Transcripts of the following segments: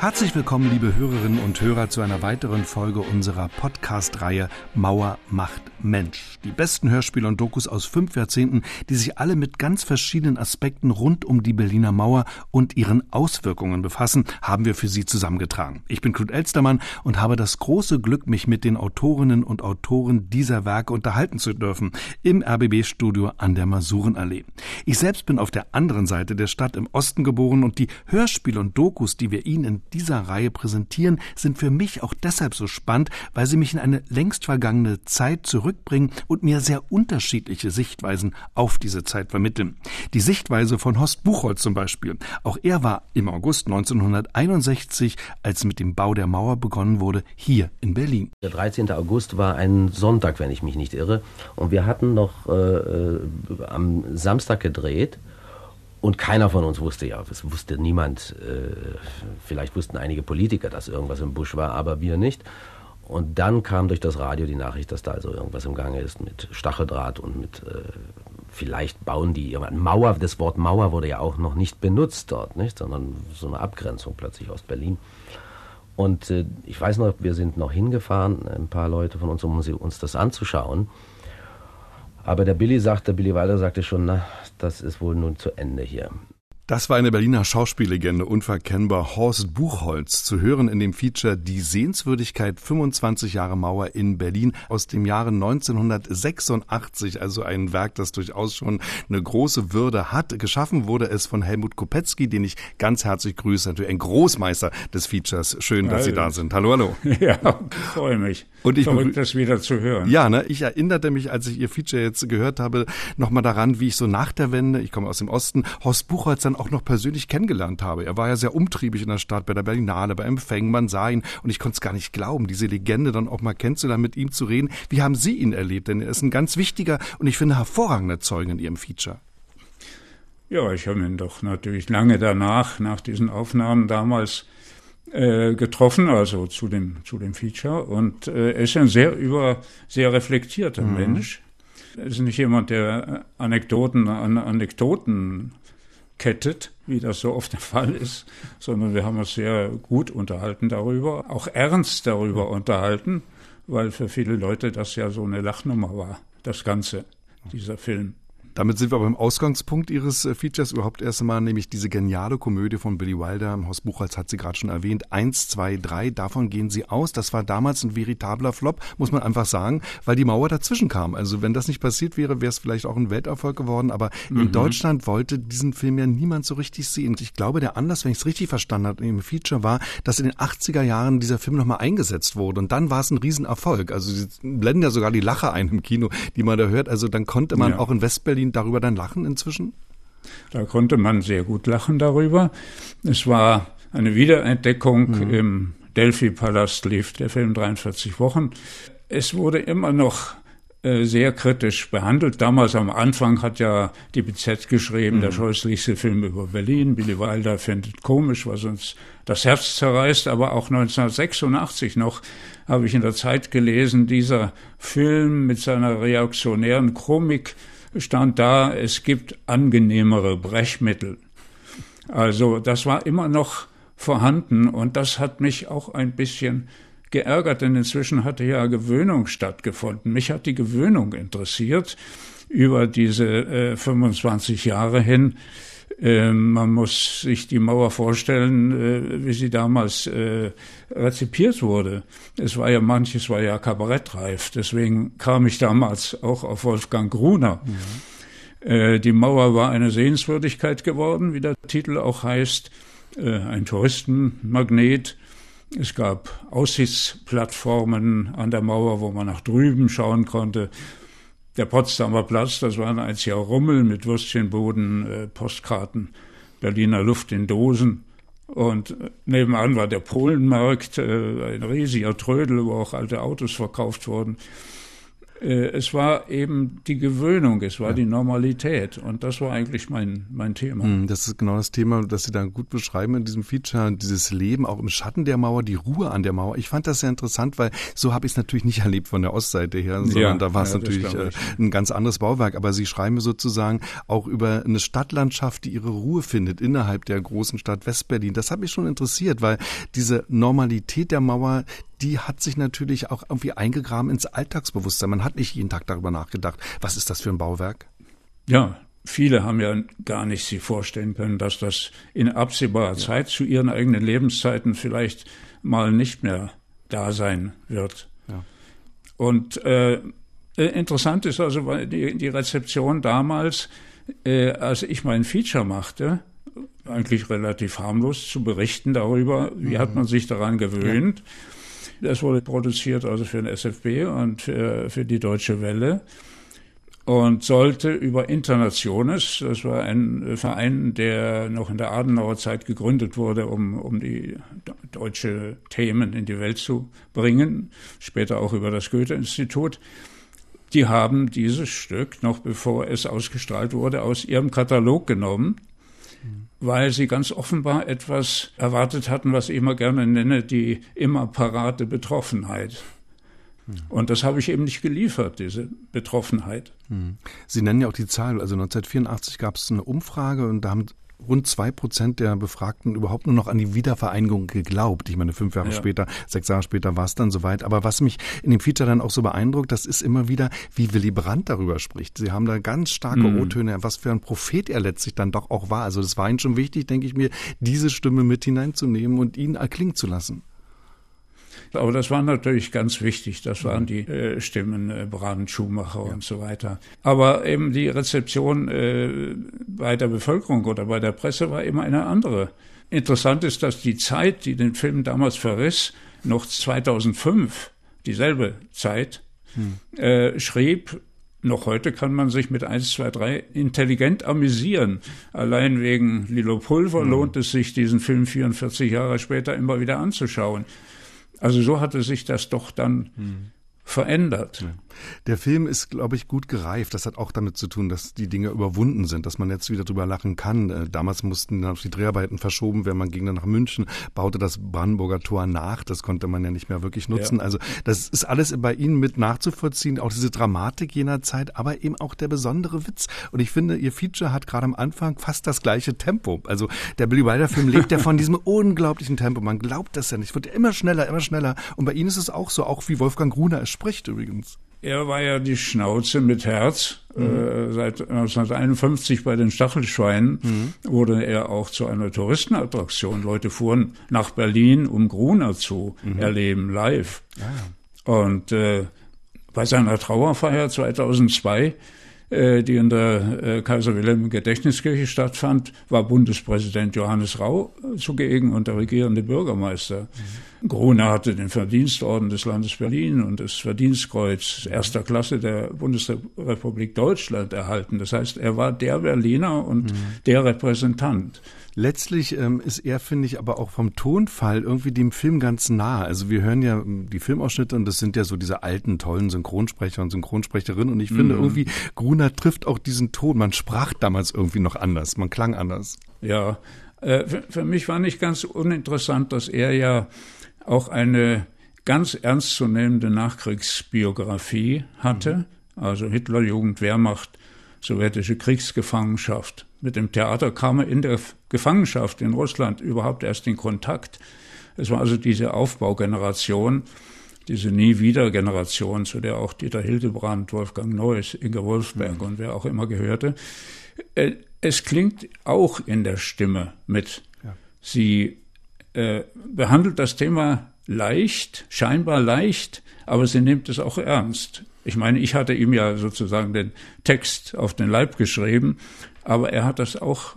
Herzlich willkommen, liebe Hörerinnen und Hörer, zu einer weiteren Folge unserer Podcast-Reihe Mauer macht Mensch. Die besten Hörspiele und Dokus aus fünf Jahrzehnten, die sich alle mit ganz verschiedenen Aspekten rund um die Berliner Mauer und ihren Auswirkungen befassen, haben wir für Sie zusammengetragen. Ich bin Knut Elstermann und habe das große Glück, mich mit den Autorinnen und Autoren dieser Werke unterhalten zu dürfen im RBB-Studio an der Masurenallee. Ich selbst bin auf der anderen Seite der Stadt im Osten geboren und die Hörspiele und Dokus, die wir Ihnen in dieser Reihe präsentieren, sind für mich auch deshalb so spannend, weil sie mich in eine längst vergangene Zeit zurückbringen und mir sehr unterschiedliche Sichtweisen auf diese Zeit vermitteln. Die Sichtweise von Horst Buchholz zum Beispiel. Auch er war im August 1961, als mit dem Bau der Mauer begonnen wurde, hier in Berlin. Der 13. August war ein Sonntag, wenn ich mich nicht irre. Und wir hatten noch äh, äh am Samstag gedreht. Und keiner von uns wusste ja, es wusste niemand, äh, vielleicht wussten einige Politiker, dass irgendwas im Busch war, aber wir nicht. Und dann kam durch das Radio die Nachricht, dass da also irgendwas im Gange ist mit Stacheldraht und mit, äh, vielleicht bauen die irgendwann. Mauer, das Wort Mauer wurde ja auch noch nicht benutzt dort, nicht, sondern so eine Abgrenzung plötzlich aus Berlin. Und äh, ich weiß noch, wir sind noch hingefahren, ein paar Leute von uns, um uns das anzuschauen. Aber der Billy sagte, Billy Wilder sagte schon, na, das ist wohl nun zu Ende hier. Das war eine Berliner Schauspiellegende, unverkennbar Horst Buchholz, zu hören in dem Feature Die Sehenswürdigkeit 25 Jahre Mauer in Berlin aus dem Jahre 1986, also ein Werk, das durchaus schon eine große Würde hat. Geschaffen wurde es von Helmut Kopetzky, den ich ganz herzlich grüße, natürlich ein Großmeister des Features. Schön, dass Sie da sind. Hallo, hallo. Ja, ich freue mich. Und ich Verrückt, das wieder zu hören. Ja, ne, ich erinnerte mich, als ich Ihr Feature jetzt gehört habe, nochmal daran, wie ich so nach der Wende, ich komme aus dem Osten, Horst Buchholz dann auch noch persönlich kennengelernt habe. Er war ja sehr umtriebig in der Stadt, bei der Berlinale, bei Empfängen, man sah ihn und ich konnte es gar nicht glauben, diese Legende dann auch mal kennenzulernen, mit ihm zu reden. Wie haben Sie ihn erlebt? Denn er ist ein ganz wichtiger und ich finde hervorragender Zeuge in Ihrem Feature. Ja, ich habe ihn doch natürlich lange danach, nach diesen Aufnahmen damals, äh, getroffen, also zu dem, zu dem Feature. Und äh, er ist ein sehr über, sehr reflektierter mhm. Mensch. Er ist nicht jemand, der Anekdoten an Anekdoten kettet, wie das so oft der Fall ist, sondern wir haben uns sehr gut unterhalten darüber, auch ernst darüber unterhalten, weil für viele Leute das ja so eine Lachnummer war, das Ganze, dieser Film. Damit sind wir beim Ausgangspunkt Ihres äh, Features überhaupt erst einmal, nämlich diese geniale Komödie von Billy Wilder. Horst Buchholz hat sie gerade schon erwähnt. Eins, zwei, drei, davon gehen Sie aus. Das war damals ein veritabler Flop, muss man einfach sagen, weil die Mauer dazwischen kam. Also wenn das nicht passiert wäre, wäre es vielleicht auch ein Welterfolg geworden. Aber mhm. in Deutschland wollte diesen Film ja niemand so richtig sehen. Ich glaube, der Anlass, wenn ich es richtig verstanden habe, im Feature war, dass in den 80er Jahren dieser Film nochmal eingesetzt wurde. Und dann war es ein Riesenerfolg. Also Sie blenden ja sogar die Lache ein im Kino, die man da hört. Also dann konnte man ja. auch in Westberlin ihn darüber dann lachen inzwischen? Da konnte man sehr gut lachen darüber. Es war eine Wiederentdeckung mhm. im Delphi-Palast lief der Film 43 Wochen. Es wurde immer noch äh, sehr kritisch behandelt. Damals am Anfang hat ja die BZ geschrieben, mhm. der scheußlichste Film über Berlin. Billy Wilder findet komisch, was uns das Herz zerreißt. Aber auch 1986 noch habe ich in der Zeit gelesen, dieser Film mit seiner reaktionären Komik stand da, es gibt angenehmere Brechmittel. Also das war immer noch vorhanden und das hat mich auch ein bisschen geärgert, denn inzwischen hatte ja Gewöhnung stattgefunden. Mich hat die Gewöhnung interessiert über diese äh, 25 Jahre hin. Ähm, man muss sich die Mauer vorstellen, äh, wie sie damals äh, rezipiert wurde. Es war ja manches war ja kabarettreif. Deswegen kam ich damals auch auf Wolfgang Gruner. Mhm. Äh, die Mauer war eine Sehenswürdigkeit geworden, wie der Titel auch heißt, ein Touristenmagnet. Es gab Aussichtsplattformen an der Mauer, wo man nach drüben schauen konnte. Der Potsdamer Platz, das war ein einziger Rummel mit Würstchenboden, äh, Postkarten, Berliner Luft in Dosen. Und äh, nebenan war der Polenmarkt, äh, ein riesiger Trödel, wo auch alte Autos verkauft wurden. Äh, es war eben die Gewöhnung, es war ja. die Normalität und das war eigentlich mein, mein Thema. Hm, das ist genau das Thema, das Sie da gut beschreiben in diesem Feature, dieses Leben auch im Schatten der Mauer, die Ruhe an der Mauer. Ich fand das sehr interessant, weil so habe ich es natürlich nicht erlebt von der Ostseite her, sondern ja, da war es ja, natürlich äh, ein ganz anderes Bauwerk. Aber Sie schreiben sozusagen auch über eine Stadtlandschaft, die ihre Ruhe findet innerhalb der großen Stadt Westberlin. Das hat mich schon interessiert, weil diese Normalität der Mauer, die hat sich natürlich auch irgendwie eingegraben ins Alltagsbewusstsein. Man hat nicht jeden Tag darüber nachgedacht, was ist das für ein Bauwerk? Ja, viele haben ja gar nicht sich vorstellen können, dass das in absehbarer ja. Zeit zu ihren eigenen Lebenszeiten vielleicht mal nicht mehr da sein wird. Ja. Und äh, interessant ist also die, die Rezeption damals, äh, als ich mein Feature machte, eigentlich relativ harmlos zu berichten darüber, wie mhm. hat man sich daran gewöhnt. Ja das wurde produziert also für den SFB und für, für die Deutsche Welle und sollte über Internationes, das war ein Verein, der noch in der Adenauer Zeit gegründet wurde, um, um die deutsche Themen in die Welt zu bringen, später auch über das Goethe-Institut. Die haben dieses Stück, noch bevor es ausgestrahlt wurde, aus ihrem Katalog genommen weil sie ganz offenbar etwas erwartet hatten, was ich immer gerne nenne, die immer parate Betroffenheit. Und das habe ich eben nicht geliefert, diese Betroffenheit. Sie nennen ja auch die Zahl. Also 1984 gab es eine Umfrage und da haben rund zwei Prozent der Befragten überhaupt nur noch an die Wiedervereinigung geglaubt. Ich meine, fünf Jahre ja. später, sechs Jahre später war es dann soweit. Aber was mich in dem Feature dann auch so beeindruckt, das ist immer wieder, wie Willy Brandt darüber spricht. Sie haben da ganz starke mhm. O-Töne, was für ein Prophet er letztlich dann doch auch war. Also das war Ihnen schon wichtig, denke ich mir, diese Stimme mit hineinzunehmen und ihn erklingen zu lassen. Aber das war natürlich ganz wichtig. Das waren die äh, Stimmen äh, Brandt, Schumacher ja. und so weiter. Aber eben die Rezeption äh, bei der Bevölkerung oder bei der Presse war immer eine andere. Interessant ist, dass die Zeit, die den Film damals verriss, noch 2005, dieselbe Zeit, hm. äh, schrieb, noch heute kann man sich mit 1, 2, 3 intelligent amüsieren. Allein wegen Lilo Pulver hm. lohnt es sich, diesen Film 44 Jahre später immer wieder anzuschauen. Also so hatte sich das doch dann hm. verändert. Ja. Der Film ist, glaube ich, gut gereift. Das hat auch damit zu tun, dass die Dinge überwunden sind, dass man jetzt wieder drüber lachen kann. Äh, damals mussten dann die Dreharbeiten verschoben werden. Man ging dann nach München, baute das Brandenburger Tor nach. Das konnte man ja nicht mehr wirklich nutzen. Ja. Also das ist alles bei Ihnen mit nachzuvollziehen. Auch diese Dramatik jener Zeit, aber eben auch der besondere Witz. Und ich finde, Ihr Feature hat gerade am Anfang fast das gleiche Tempo. Also der Billy Wilder Film lebt ja von diesem unglaublichen Tempo. Man glaubt das ja nicht. Es wird ja immer schneller, immer schneller. Und bei Ihnen ist es auch so, auch wie Wolfgang Gruner es spricht übrigens. Er war ja die Schnauze mit Herz. Mhm. Äh, seit 1951 bei den Stachelschweinen mhm. wurde er auch zu einer Touristenattraktion. Leute fuhren nach Berlin, um Gruner zu mhm. erleben, live. Ah. Und äh, bei seiner Trauerfeier 2002 äh, die in der äh, Kaiser Wilhelm Gedächtniskirche stattfand, war Bundespräsident Johannes Rau zugegen und der regierende Bürgermeister. Mhm. Gruner hatte den Verdienstorden des Landes Berlin und das Verdienstkreuz erster Klasse der Bundesrepublik Deutschland erhalten. Das heißt, er war der Berliner und mhm. der Repräsentant. Letztlich ähm, ist er, finde ich, aber auch vom Tonfall irgendwie dem Film ganz nah. Also wir hören ja ähm, die Filmausschnitte und das sind ja so diese alten, tollen Synchronsprecher und Synchronsprecherinnen. Und ich finde mhm. irgendwie, Gruner trifft auch diesen Ton. Man sprach damals irgendwie noch anders, man klang anders. Ja, äh, für, für mich war nicht ganz uninteressant, dass er ja auch eine ganz ernstzunehmende Nachkriegsbiografie hatte. Mhm. Also Hitlerjugend, Wehrmacht, sowjetische Kriegsgefangenschaft. Mit dem Theater kam er in der Gefangenschaft in Russland überhaupt erst in Kontakt. Es war also diese Aufbaugeneration, diese Nie-Wieder-Generation, zu der auch Dieter Hildebrand, Wolfgang Neuss, Inge Wolfsberg und wer auch immer gehörte. Äh, es klingt auch in der Stimme mit. Ja. Sie äh, behandelt das Thema leicht, scheinbar leicht, aber sie nimmt es auch ernst. Ich meine, ich hatte ihm ja sozusagen den Text auf den Leib geschrieben, aber er hat das auch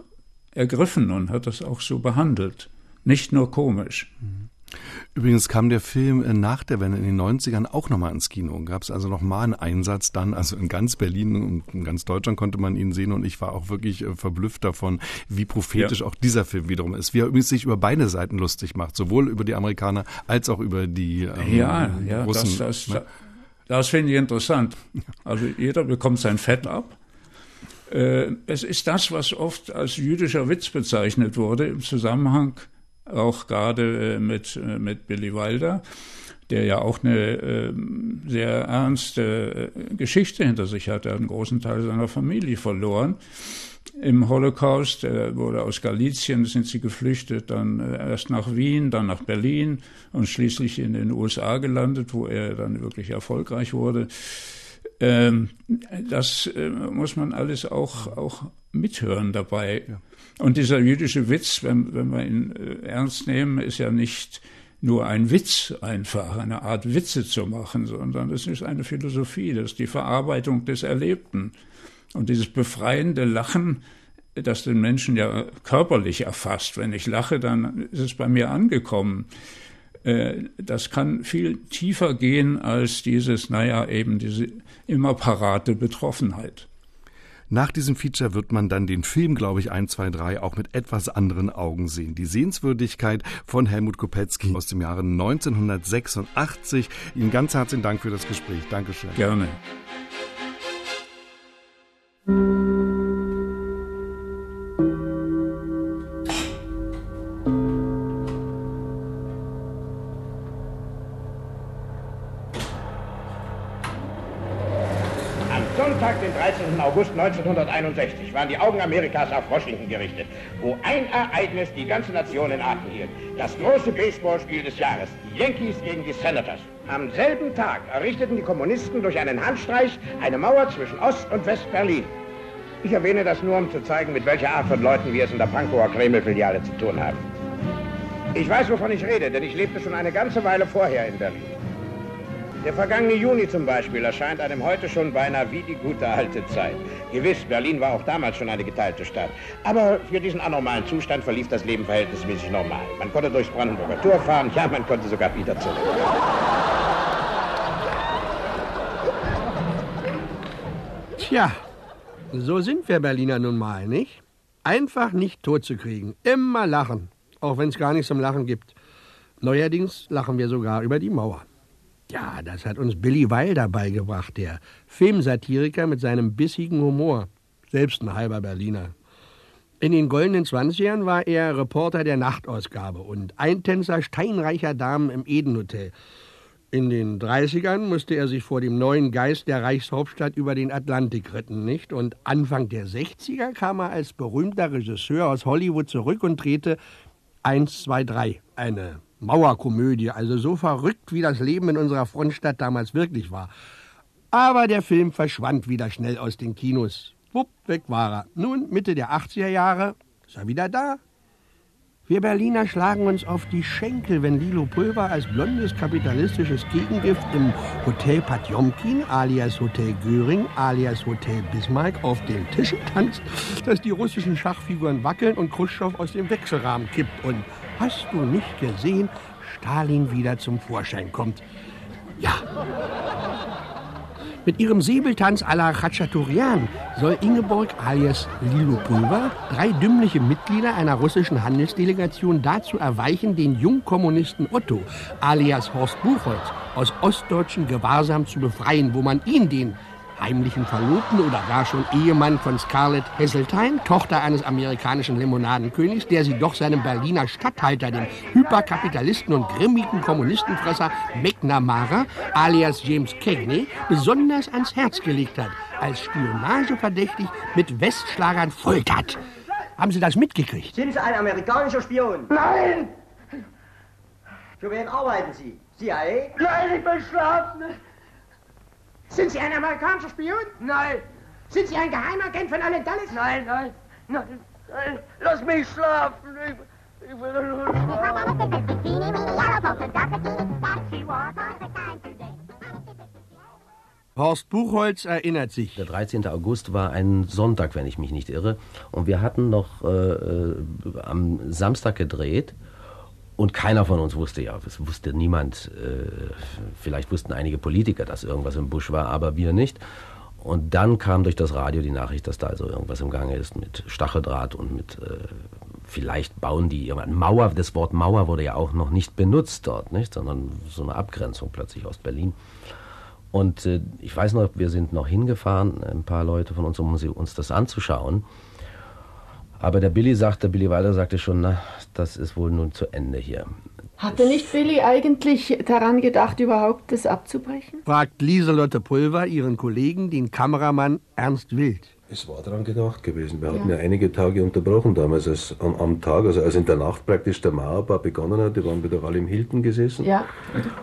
ergriffen und hat das auch so behandelt. Nicht nur komisch. Übrigens kam der Film äh, nach der Wende in den 90ern auch nochmal ins Kino. Gab es also nochmal einen Einsatz dann, also in ganz Berlin und in ganz Deutschland konnte man ihn sehen und ich war auch wirklich äh, verblüfft davon, wie prophetisch ja. auch dieser Film wiederum ist. Wie er übrigens sich über beide Seiten lustig macht, sowohl über die Amerikaner als auch über die ähm, ja, ja, Russen. Das, das, ne? Das finde ich interessant. Also jeder bekommt sein Fett ab. Äh, es ist das, was oft als jüdischer Witz bezeichnet wurde, im Zusammenhang auch gerade äh, mit, äh, mit Billy Wilder, der ja auch eine sehr ernste Geschichte hinter sich hat. Er hat einen großen Teil seiner Familie verloren im Holocaust. Er wurde aus Galizien, sind sie geflüchtet, dann erst nach Wien, dann nach Berlin und schließlich in den USA gelandet, wo er dann wirklich erfolgreich wurde. Ähm, das äh, muss man alles auch, auch mithören dabei. Ja. Und dieser jüdische Witz, wenn, wenn wir ihn äh, ernst nehmen, ist ja nicht nur ein Witz einfach, eine Art Witze zu machen, sondern es ist eine Philosophie, das ist die Verarbeitung des Erlebten. Und dieses befreiende Lachen, das den Menschen ja körperlich erfasst. Wenn ich lache, dann ist es bei mir angekommen. Äh, das kann viel tiefer gehen als dieses, naja, eben diese immer parate Betroffenheit. Nach diesem Feature wird man dann den Film, glaube ich, 1, 2, 3 auch mit etwas anderen Augen sehen. Die Sehenswürdigkeit von Helmut Kopetzky aus dem Jahre 1986. Ihnen ganz herzlichen Dank für das Gespräch. Dankeschön. Gerne. August 1961 waren die Augen Amerikas auf Washington gerichtet, wo ein Ereignis die ganze Nation in Atem hielt. Das große Baseballspiel des Jahres, die Yankees gegen die Senators. Am selben Tag errichteten die Kommunisten durch einen Handstreich eine Mauer zwischen Ost- und West-Berlin. Ich erwähne das nur, um zu zeigen, mit welcher Art von Leuten wir es in der Pankower Kreml-Filiale zu tun haben. Ich weiß, wovon ich rede, denn ich lebte schon eine ganze Weile vorher in Berlin. Der vergangene Juni zum Beispiel erscheint einem heute schon beinahe wie die gute alte Zeit. Gewiss, Berlin war auch damals schon eine geteilte Stadt. Aber für diesen anormalen Zustand verlief das Leben verhältnismäßig normal. Man konnte durchs Brandenburger Tor fahren, ja, man konnte sogar wieder zurück. Tja, so sind wir Berliner nun mal, nicht? Einfach nicht totzukriegen. Immer lachen, auch wenn es gar nichts zum Lachen gibt. Neuerdings lachen wir sogar über die Mauer. Ja, das hat uns Billy Wilder beigebracht, der Filmsatiriker mit seinem bissigen Humor. Selbst ein halber Berliner. In den goldenen Zwanzigern war er Reporter der Nachtausgabe und Eintänzer steinreicher Damen im Eden-Hotel. In den 30ern musste er sich vor dem neuen Geist der Reichshauptstadt über den Atlantik retten, nicht? Und Anfang der 60er kam er als berühmter Regisseur aus Hollywood zurück und drehte 1, 2, 3, eine Mauerkomödie, also so verrückt, wie das Leben in unserer Frontstadt damals wirklich war. Aber der Film verschwand wieder schnell aus den Kinos. Wupp, weg war er. Nun, Mitte der 80er Jahre, ist er wieder da. Wir Berliner schlagen uns auf die Schenkel, wenn Lilo Pulver als blondes kapitalistisches Gegengift im Hotel Patjomkin alias Hotel Göring alias Hotel Bismarck auf den Tischen tanzt, dass die russischen Schachfiguren wackeln und Khrushchev aus dem Wechselrahmen kippt und Hast du nicht gesehen, Stalin wieder zum Vorschein kommt? Ja. Mit ihrem Säbeltanz à la Khachaturian soll Ingeborg alias Lilo Pulver drei dümmliche Mitglieder einer russischen Handelsdelegation dazu erweichen, den Jungkommunisten Otto alias Horst Buchholz aus ostdeutschen Gewahrsam zu befreien, wo man ihn, den heimlichen Verlobten oder gar schon Ehemann von Scarlett Heseltine, Tochter eines amerikanischen Limonadenkönigs, der sie doch seinem Berliner Statthalter, dem Hyperkapitalisten und grimmigen Kommunistenfresser McNamara, alias James Cagney, besonders ans Herz gelegt hat, als spionageverdächtig mit Westschlagern foltert. Haben Sie das mitgekriegt? Sind Sie ein amerikanischer Spion? Nein! Für wen arbeiten Sie? CIA? Nein, ich bin schlafen. Sind Sie ein amerikanischer Spion? Nein. Sind Sie ein Geheimagent von Allen Dulles? Nein, nein, nein, nein. Lass mich schlafen. Ich, ich will nur schlafen. Horst Buchholz erinnert sich. Der 13. August war ein Sonntag, wenn ich mich nicht irre. Und wir hatten noch äh, äh am Samstag gedreht. Und keiner von uns wusste ja, es wusste niemand, äh, vielleicht wussten einige Politiker, dass irgendwas im Busch war, aber wir nicht. Und dann kam durch das Radio die Nachricht, dass da also irgendwas im Gange ist mit Stacheldraht und mit, äh, vielleicht bauen die irgendwann. Mauer, das Wort Mauer wurde ja auch noch nicht benutzt dort, nicht? sondern so eine Abgrenzung plötzlich aus Berlin. Und äh, ich weiß noch, wir sind noch hingefahren, ein paar Leute von uns, um uns das anzuschauen. Aber der Billy sagte, Billy Wilder sagte schon, na, das ist wohl nun zu Ende hier. Hatte nicht Billy eigentlich daran gedacht, überhaupt das abzubrechen? Fragt Lieselotte Pulver ihren Kollegen, den Kameramann Ernst Wild. Es war daran gedacht gewesen. Wir hatten ja, einige Tage unterbrochen damals, als am, am, Tag, also als in der Nacht praktisch der Mauerbau begonnen hat. Die waren wieder alle im Hilton gesessen. Ja.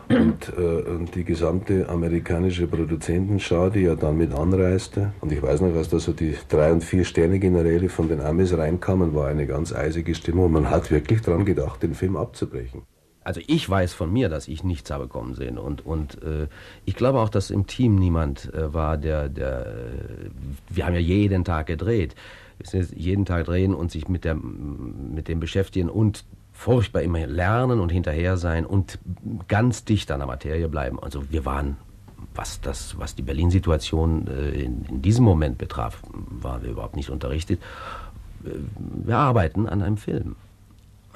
Und, äh, und die gesamte amerikanische Produzentenschau, die ja dann mit anreiste. Und ich weiß noch, als da so die drei- und vier Sterne-Generäle von den Amis reinkamen, war eine ganz eisige Stimmung. Und man hat wirklich daran gedacht, den Film abzubrechen also ich weiß von mir, dass ich nichts habe kommen sehen. Und, und äh, ich glaube auch, dass im Team niemand äh, war, der, der, äh, wir haben ja jeden Tag gedreht. jeden Tag drehen und sich mit, der, mit dem beschäftigen und furchtbar immer lernen und hinterher sein und ganz dicht an der Materie bleiben. Also wir waren, was, das, was die Berlin-Situation äh, in, in diesem Moment betraf, waren wir überhaupt nicht unterrichtet. Äh, wir arbeiten an einem Film.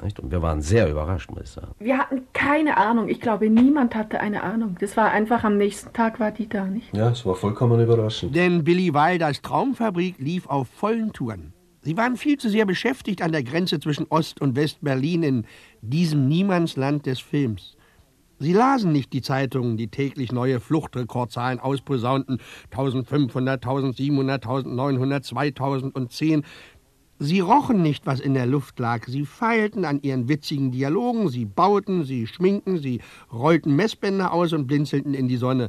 Und wir waren sehr überrascht, muss ich sagen. Wir hatten keine Ahnung. Ich glaube, niemand hatte eine Ahnung. Das war einfach am nächsten Tag war die da, nicht? Ja, es war vollkommen überraschend. Denn Billy Wilders Traumfabrik lief auf vollen Touren. Sie waren viel zu sehr beschäftigt an der Grenze zwischen Ost- und West-Berlin in diesem Niemandsland des Films. Sie lasen nicht die Zeitungen, die täglich neue Fluchtrekordzahlen ausposaunten. 1500, 1700, 1900, 2010. Sie rochen nicht, was in der Luft lag. Sie feilten an ihren witzigen Dialogen, sie bauten, sie schminken, sie rollten Messbänder aus und blinzelten in die Sonne.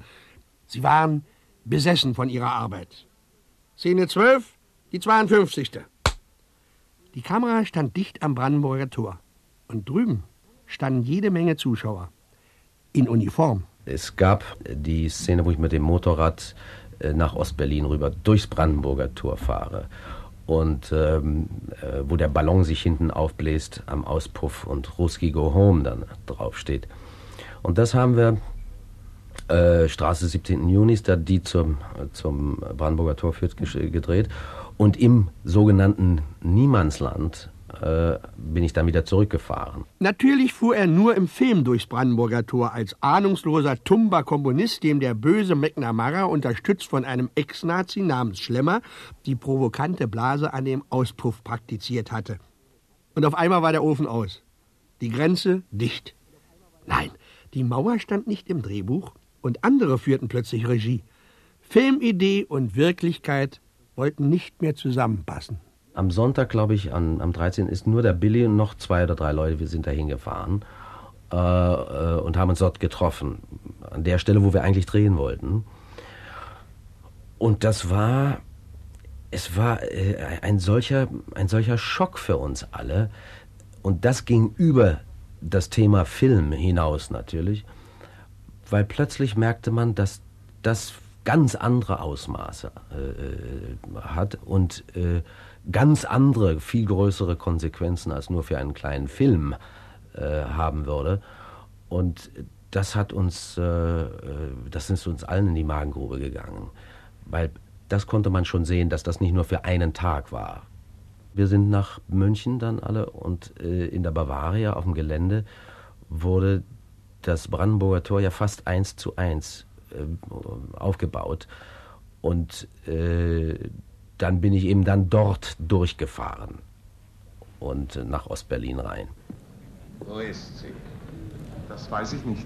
Sie waren besessen von ihrer Arbeit. Szene 12, die 52. Die Kamera stand dicht am Brandenburger Tor. Und drüben standen jede Menge Zuschauer. In Uniform. Es gab die Szene, wo ich mit dem Motorrad äh, nach Ostberlin rüber durchs Brandenburger Tor fahre und ähm, äh, wo der Ballon sich hinten aufbläst am Auspuff und Ruski Go Home dann draufsteht. Und das haben wir äh, Straße 17. Juni, da die zum, zum Brandenburger Tor führt, gedreht. Und im sogenannten Niemandsland äh, bin ich dann wieder zurückgefahren. Natürlich fuhr er nur im Film durchs Brandenburger Tor als ahnungsloser Tumba-Kommunist, dem der böse McNamara, unterstützt von einem Ex-Nazi namens Schlemmer, die provokante Blase an dem Auspuff praktiziert hatte. Und auf einmal war der Ofen aus. Die Grenze dicht. Nein, die Mauer stand nicht im Drehbuch und andere führten plötzlich Regie. Filmidee und Wirklichkeit wollten nicht mehr zusammenpassen am Sonntag, glaube ich, an, am 13. ist nur der Billy und noch zwei oder drei Leute, wir sind da hingefahren äh, äh, und haben uns dort getroffen. An der Stelle, wo wir eigentlich drehen wollten. Und das war, es war äh, ein, solcher, ein solcher Schock für uns alle. Und das ging über das Thema Film hinaus natürlich, weil plötzlich merkte man, dass das ganz andere Ausmaße äh, hat und äh, ganz andere, viel größere Konsequenzen als nur für einen kleinen Film äh, haben würde. Und das hat uns, äh, äh, das ist uns allen in die Magengrube gegangen, weil das konnte man schon sehen, dass das nicht nur für einen Tag war. Wir sind nach München dann alle und in der Bavaria auf dem Gelände wurde das Brandenburger Tor ja fast eins zu eins aufgebaut. Und dann bin ich eben dann dort durchgefahren und äh, nach Ostberlin rein. Wo ist sie? Das weiß ich nicht.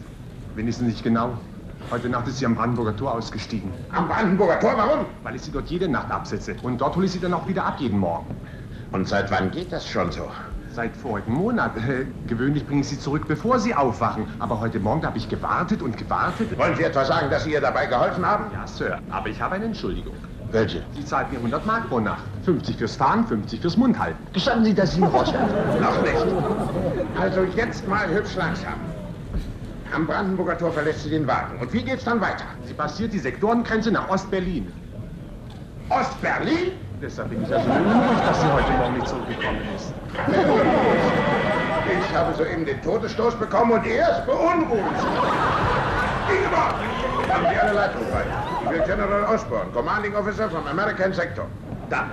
Wenigstens nicht genau. Heute Nacht ist sie am Brandenburger Tor ausgestiegen. Am Brandenburger Tor? Warum? Weil ich sie dort jede Nacht absetze. Und dort hole ich sie dann auch wieder ab, jeden Morgen. Und seit wann geht das schon so? Seit vorigen Monat. Äh, gewöhnlich bringe ich sie zurück, bevor sie aufwachen. Aber heute Morgen habe ich gewartet und gewartet. Wollen Sie etwa sagen, dass Sie ihr dabei geholfen haben? Ja, Sir. Aber ich habe eine Entschuldigung. Welche? Sie zahlt mir 100 Mark pro Nacht. 50 fürs Fahren, 50 fürs Mundhalten. Gestatten Sie, dass Sie ihn rauswerfen? Noch nicht. Also jetzt mal hübsch langsam. Am Brandenburger Tor verlässt sie den Wagen. Und wie geht's dann weiter? Sie passiert die Sektorengrenze nach Ostberlin. Ostberlin? Deshalb bin ich also beunruhigt, dass sie heute Morgen nicht zurückgekommen ist. Ich habe soeben den Todesstoß bekommen und er ist beunruhigt. Ingeborg, haben Sie eine Leitung frei? Ich will General Osborne, Commanding Officer vom American Sector. Da.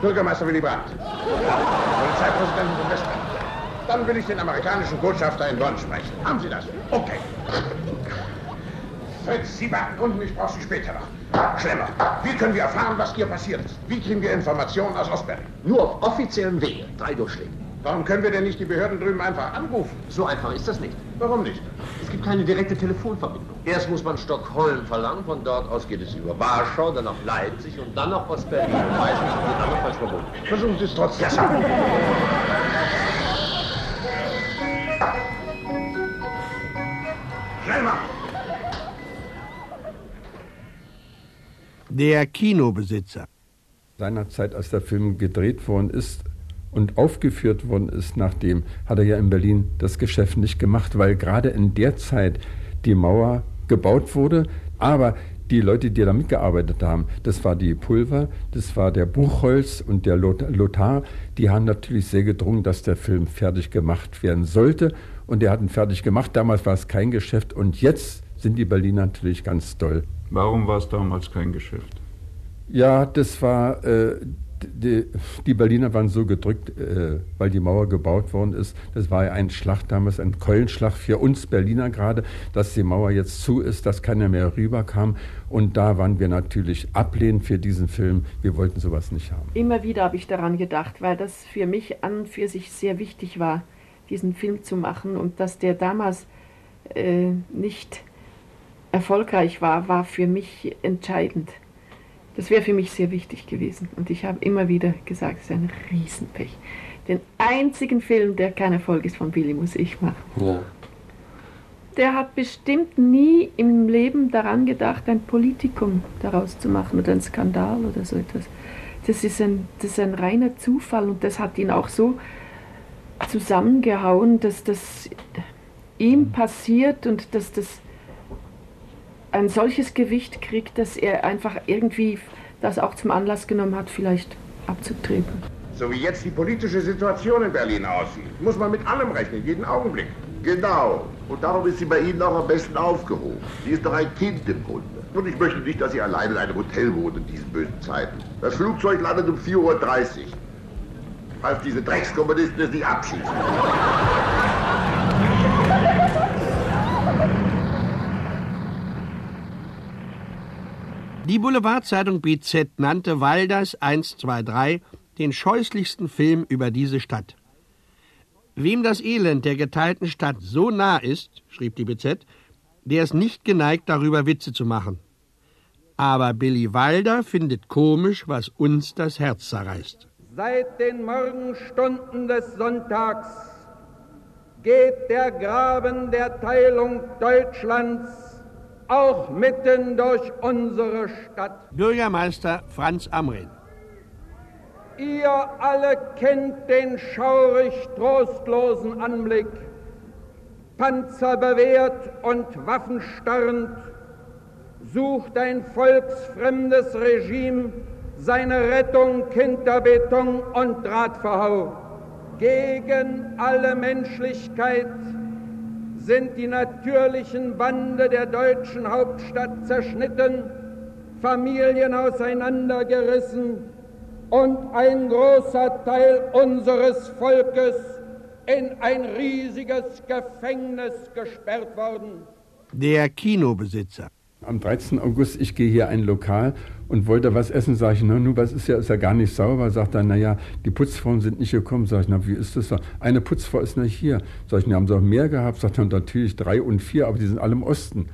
Bürgermeister Willy Brandt. Polizeipräsidenten von Westberlin. Dann will ich den amerikanischen Botschafter in Bonn sprechen. Haben Sie das? Okay. Fritz, Sie warten unten, ich brauche Sie später noch. Schlemmer, wie können wir erfahren, was hier passiert ist? Wie kriegen wir Informationen aus Ostberlin? Nur auf offiziellen Wege. Drei Durchschläge. Warum können wir denn nicht die Behörden drüben einfach anrufen? So einfach ist das nicht. Warum nicht? Es gibt keine direkte Telefonverbindung. Erst muss man Stockholm verlangen, von dort aus geht es über Warschau, dann nach Leipzig und dann nach Ostberlin. Und meistens sind die anderen falsch verbunden. Versuchen Sie es trotzdem. Ja. Schnell machen! Der Kinobesitzer. Seinerzeit, als der Film gedreht worden ist und aufgeführt worden ist, nachdem, hat er ja in Berlin das Geschäft nicht gemacht, weil gerade in der Zeit die Mauer gebaut wurde, aber die Leute, die da mitgearbeitet haben, das war die Pulver, das war der Buchholz und der Lothar, die haben natürlich sehr gedrungen, dass der Film fertig gemacht werden sollte. Und der hat ihn fertig gemacht. Damals war es kein Geschäft und jetzt sind die Berliner natürlich ganz doll. Warum war es damals kein Geschäft? Ja, das war, äh, die, die, Berliner waren so gedrückt, äh, weil die Mauer gebaut worden ist. Das war ja ein Schlag damals, ein Keulenschlag für uns Berliner gerade, dass die Mauer jetzt zu ist, dass keiner mehr rüberkam. Und da waren wir natürlich ablehnend für diesen Film. Wir wollten sowas nicht haben. Immer wieder habe ich daran gedacht, weil das für mich an und für sich sehr wichtig war, diesen Film zu machen. Und dass der damals äh, nicht erfolgreich war, war für mich entscheidend. Das wäre für mich sehr wichtig gewesen. Und ich habe immer wieder gesagt, es ist ein Riesenpech. Den einzigen Film, der kein Erfolg ist von Billy, muss ich machen. Ja. Der hat bestimmt nie im Leben daran gedacht, ein Politikum daraus zu machen oder ein Skandal oder so etwas. Das ist ein, das ist ein reiner Zufall und das hat ihn auch so zusammengehauen, dass das ihm passiert und dass das ein solches Gewicht kriegt, dass er einfach irgendwie das auch zum Anlass genommen hat, vielleicht abzutreten. So wie jetzt die politische Situation in Berlin aussieht, muss man mit allem rechnen, jeden Augenblick. Genau. Und darum ist sie bei Ihnen auch am besten aufgehoben. Sie ist doch ein Kind im Grunde. Und ich möchte nicht, dass Sie allein in einem Hotel wohnen in diesen bösen Zeiten. Das Flugzeug landet um 4.30 Uhr. Falls diese Dreckskommunisten es nicht abschießen. Die Boulevardzeitung BZ nannte Walders 123 den scheußlichsten Film über diese Stadt. Wem das Elend der geteilten Stadt so nah ist, schrieb die BZ, der ist nicht geneigt, darüber Witze zu machen. Aber Billy Wilder findet komisch, was uns das Herz zerreißt. Seit den Morgenstunden des Sonntags geht der Graben der Teilung Deutschlands auch mitten durch unsere Stadt. Bürgermeister Franz Amrin. Ihr alle kennt den schaurig trostlosen Anblick. Panzer bewehrt und waffenstarrend sucht ein volksfremdes Regime seine Rettung hinter Beton und Drahtverhau. Gegen alle Menschlichkeit sind die natürlichen Bande der deutschen Hauptstadt zerschnitten, Familien auseinandergerissen und ein großer Teil unseres Volkes in ein riesiges Gefängnis gesperrt worden. Der Kinobesitzer. Am 13. August, ich gehe hier ein Lokal und wollte was essen, sage ich, na, nur was ist ja, ist ja gar nicht sauber. Sagt er, naja, die Putzfrauen sind nicht gekommen. Sag ich, na, wie ist das? Eine Putzfrau ist nicht hier. Sag ich, na, haben sie auch mehr gehabt? Sagt er, natürlich drei und vier, aber die sind alle im Osten.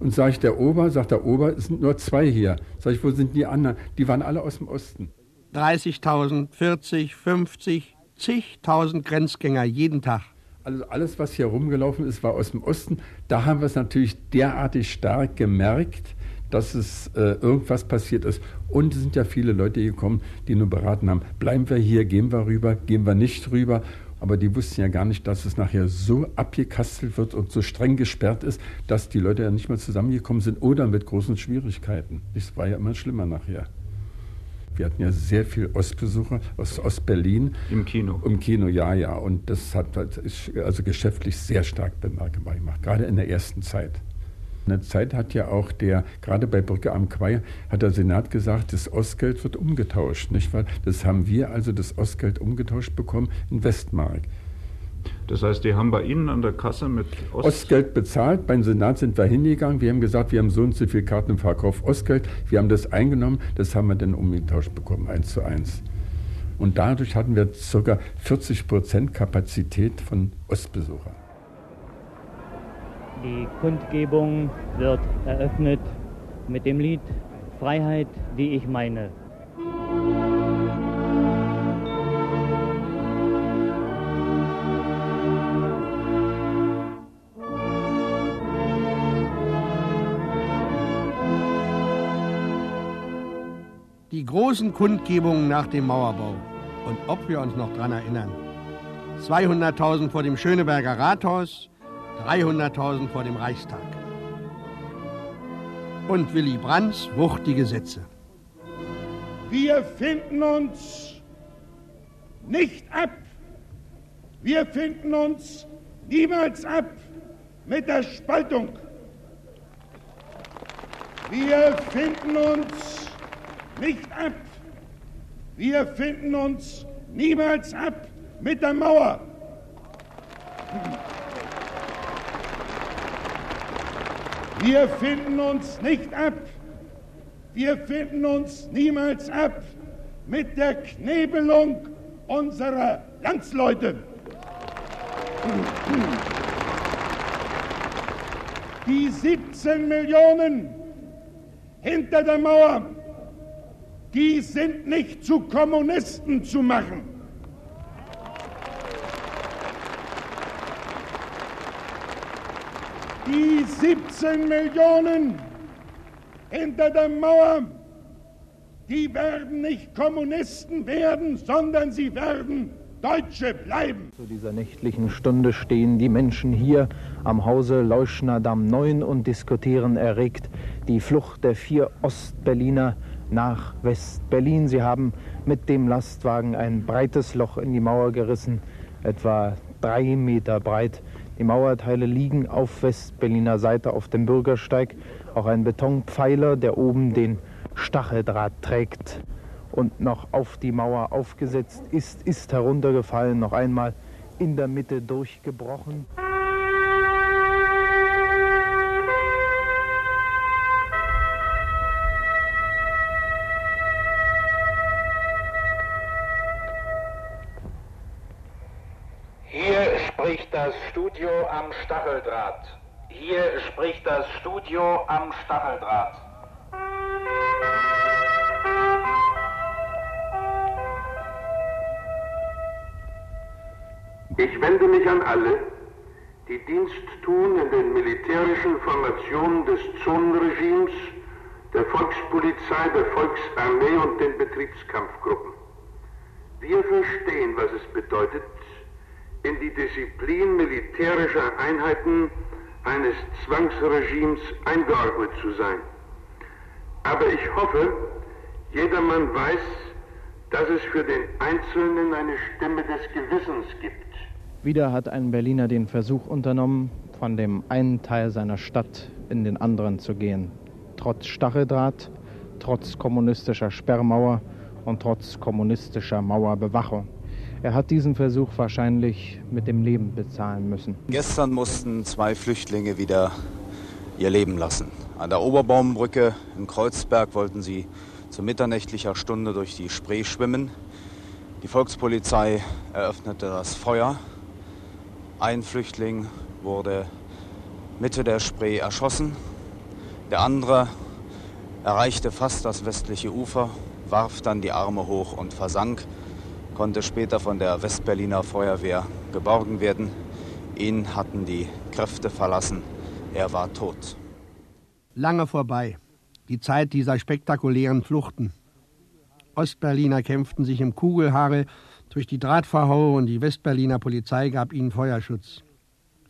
Und sage ich, der Ober, sagt der Ober, es sind nur zwei hier. Sag ich, wo sind die anderen? Die waren alle aus dem Osten. 30.000, 40, 50, zigtausend Grenzgänger jeden Tag. Also alles, was hier rumgelaufen ist, war aus dem Osten. Da haben wir es natürlich derartig stark gemerkt, dass es äh, irgendwas passiert ist. Und es sind ja viele Leute gekommen, die nur beraten haben, bleiben wir hier, gehen wir rüber, gehen wir nicht rüber. Aber die wussten ja gar nicht, dass es nachher so abgekastelt wird und so streng gesperrt ist, dass die Leute ja nicht mehr zusammengekommen sind oder mit großen Schwierigkeiten. Das war ja immer schlimmer nachher. Wir hatten ja sehr viele Ostbesucher aus Ostberlin. Im Kino? Im Kino, ja, ja. Und das hat also geschäftlich sehr stark bemerkbar gemacht, gerade in der ersten Zeit. In der Zeit hat ja auch der, gerade bei Brücke am Quai, hat der Senat gesagt, das Ostgeld wird umgetauscht, nicht wahr? Das haben wir also das Ostgeld umgetauscht bekommen in Westmark. Das heißt, die haben bei Ihnen an der Kasse mit Ost Ostgeld bezahlt. Beim Senat sind wir hingegangen. Wir haben gesagt, wir haben so und so viel Karten im Verkauf Ostgeld. Wir haben das eingenommen. Das haben wir dann umgetauscht bekommen, eins zu eins. Und dadurch hatten wir ca. 40 Prozent Kapazität von Ostbesuchern. Die Kundgebung wird eröffnet mit dem Lied Freiheit, die ich meine. Großen Kundgebungen nach dem Mauerbau. Und ob wir uns noch daran erinnern. 200.000 vor dem Schöneberger Rathaus, 300.000 vor dem Reichstag. Und Willy Brandts wuchtige Sätze. Wir finden uns nicht ab. Wir finden uns niemals ab mit der Spaltung. Wir finden uns nicht ab. Wir finden uns niemals ab mit der Mauer. Wir finden uns nicht ab. Wir finden uns niemals ab mit der Knebelung unserer Landsleute. Die 17 Millionen hinter der Mauer, die sind nicht zu Kommunisten zu machen. Die 17 Millionen hinter der Mauer, die werden nicht Kommunisten werden, sondern sie werden Deutsche bleiben. Zu dieser nächtlichen Stunde stehen die Menschen hier am Hause Leuschner Damm 9 und diskutieren erregt die Flucht der vier Ostberliner nach West-Berlin. Sie haben mit dem Lastwagen ein breites Loch in die Mauer gerissen, etwa drei Meter breit. Die Mauerteile liegen auf Westberliner Seite auf dem Bürgersteig. Auch ein Betonpfeiler, der oben den Stacheldraht trägt und noch auf die Mauer aufgesetzt ist, ist heruntergefallen, noch einmal in der Mitte durchgebrochen. Spricht das Studio am Stacheldraht. Ich wende mich an alle, die Dienst tun in den militärischen Formationen des Zonenregimes, der Volkspolizei, der Volksarmee und den Betriebskampfgruppen. Wir verstehen, was es bedeutet, in die Disziplin militärischer Einheiten eines Zwangsregimes eingeordnet zu sein. Aber ich hoffe, jedermann weiß, dass es für den Einzelnen eine Stimme des Gewissens gibt. Wieder hat ein Berliner den Versuch unternommen, von dem einen Teil seiner Stadt in den anderen zu gehen. Trotz Stacheldraht, trotz kommunistischer Sperrmauer und trotz kommunistischer Mauerbewachung. Er hat diesen Versuch wahrscheinlich mit dem Leben bezahlen müssen. Gestern mussten zwei Flüchtlinge wieder ihr Leben lassen. An der Oberbaumbrücke in Kreuzberg wollten sie zu mitternächtlicher Stunde durch die Spree schwimmen. Die Volkspolizei eröffnete das Feuer. Ein Flüchtling wurde Mitte der Spree erschossen. Der andere erreichte fast das westliche Ufer, warf dann die Arme hoch und versank konnte später von der Westberliner Feuerwehr geborgen werden. Ihn hatten die Kräfte verlassen. Er war tot. Lange vorbei. Die Zeit dieser spektakulären Fluchten. Ostberliner kämpften sich im Kugelhagel durch die Drahtverhaue und die Westberliner Polizei gab ihnen Feuerschutz.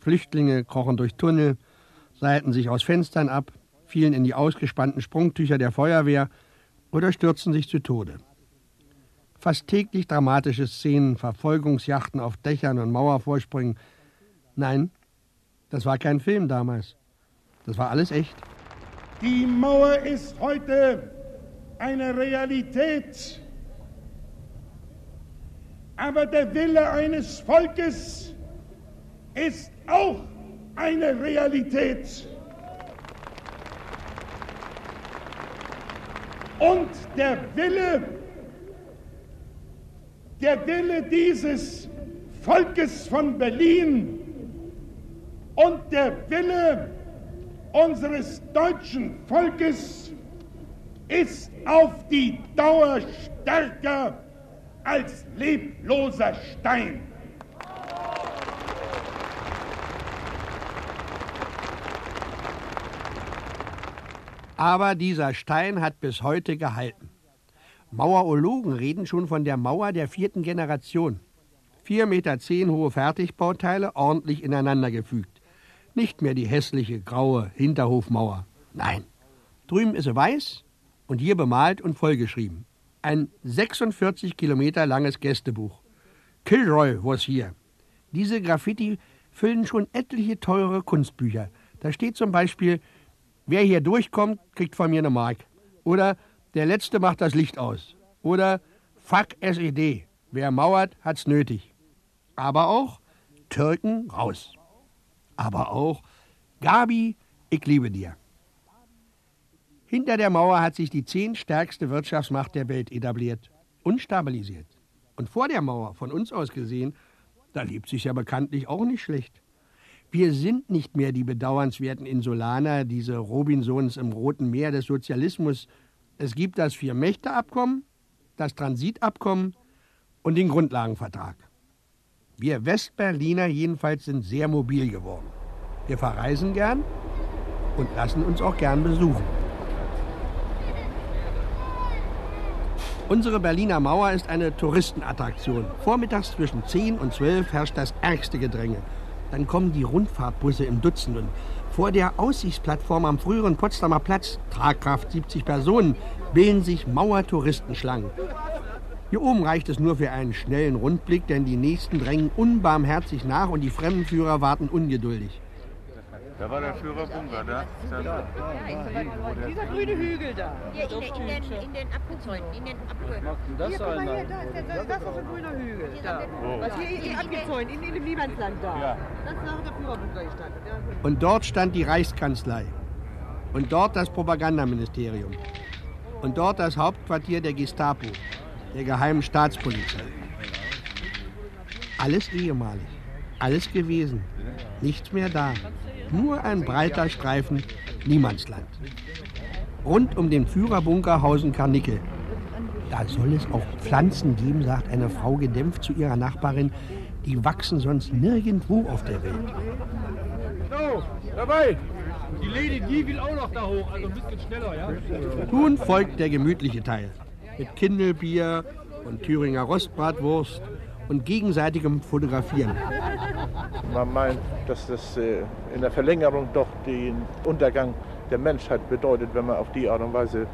Flüchtlinge krochen durch Tunnel, seilten sich aus Fenstern ab, fielen in die ausgespannten Sprungtücher der Feuerwehr oder stürzten sich zu Tode. Fast täglich dramatische Szenen, Verfolgungsjachten auf Dächern und Mauervorsprüngen. Nein, das war kein Film damals. Das war alles echt. Die Mauer ist heute eine Realität. Aber der Wille eines Volkes ist auch eine Realität. Und der Wille, der Wille dieses Volkes von Berlin und der Wille unseres deutschen Volkes ist auf die Dauer stärker als lebloser Stein. Aber dieser Stein hat bis heute gehalten. Mauerologen reden schon von der Mauer der vierten Generation. 4,10 Meter hohe Fertigbauteile ordentlich ineinander gefügt. Nicht mehr die hässliche graue Hinterhofmauer. Nein, drüben ist sie weiß und hier bemalt und vollgeschrieben. Ein 46 Kilometer langes Gästebuch. Kilroy was hier. Diese Graffiti füllen schon etliche teure Kunstbücher. Da steht zum Beispiel, wer hier durchkommt, kriegt von mir eine Mark. Oder der Letzte macht das Licht aus. Oder Fuck SED. Wer mauert, hat's nötig. Aber auch Türken raus. Aber auch Gabi, ich liebe dir. Hinter der Mauer hat sich die zehntstärkste Wirtschaftsmacht der Welt etabliert und stabilisiert. Und vor der Mauer, von uns aus gesehen, da lebt sich ja bekanntlich auch nicht schlecht. Wir sind nicht mehr die bedauernswerten Insulaner, diese Robinsons im Roten Meer des Sozialismus. Es gibt das Vier-Mächte-Abkommen, das Transitabkommen und den Grundlagenvertrag. Wir Westberliner jedenfalls sind sehr mobil geworden. Wir verreisen gern und lassen uns auch gern besuchen. Unsere Berliner Mauer ist eine Touristenattraktion. Vormittags zwischen 10 und 12 herrscht das ärgste Gedränge. Dann kommen die Rundfahrtbusse im Dutzend und vor der Aussichtsplattform am früheren Potsdamer Platz, Tragkraft 70 Personen, bilden sich Mauertouristenschlangen. Hier oben reicht es nur für einen schnellen Rundblick, denn die Nächsten drängen unbarmherzig nach und die Fremdenführer warten ungeduldig. Da war der Führer Bunker, da. da, da. Dieser grüne Hügel da. Hier in, in, den, in den abgezäunten, in den abgezäunten. Das hier, guck mal hier, da ist, der, das ist ein grüner Hügel. Da. Was hier in, abgezäunt, in, in dem Niemandsland da. Ja. Das ist nachher der Führerbunker gestanden. Und dort stand die Reichskanzlei. Und dort das Propagandaministerium. Und dort das Hauptquartier der Gestapo, der geheimen Staatspolizei. Alles ehemalig. Alles gewesen. Nichts mehr da. Nur ein breiter Streifen Niemandsland. Rund um den Führerbunker hausen Karnickel. Da soll es auch Pflanzen geben, sagt eine Frau gedämpft zu ihrer Nachbarin. Die wachsen sonst nirgendwo auf der Welt. So, dabei! Die Lady, die will auch noch da hoch, also ein bisschen schneller, ja? Nun folgt der gemütliche Teil. Mit Kindelbier und Thüringer Rostbratwurst und gegenseitigem Fotografieren. Man meint, dass das äh, in der Verlängerung doch den Untergang der Menschheit bedeutet, wenn man auf die Art und Weise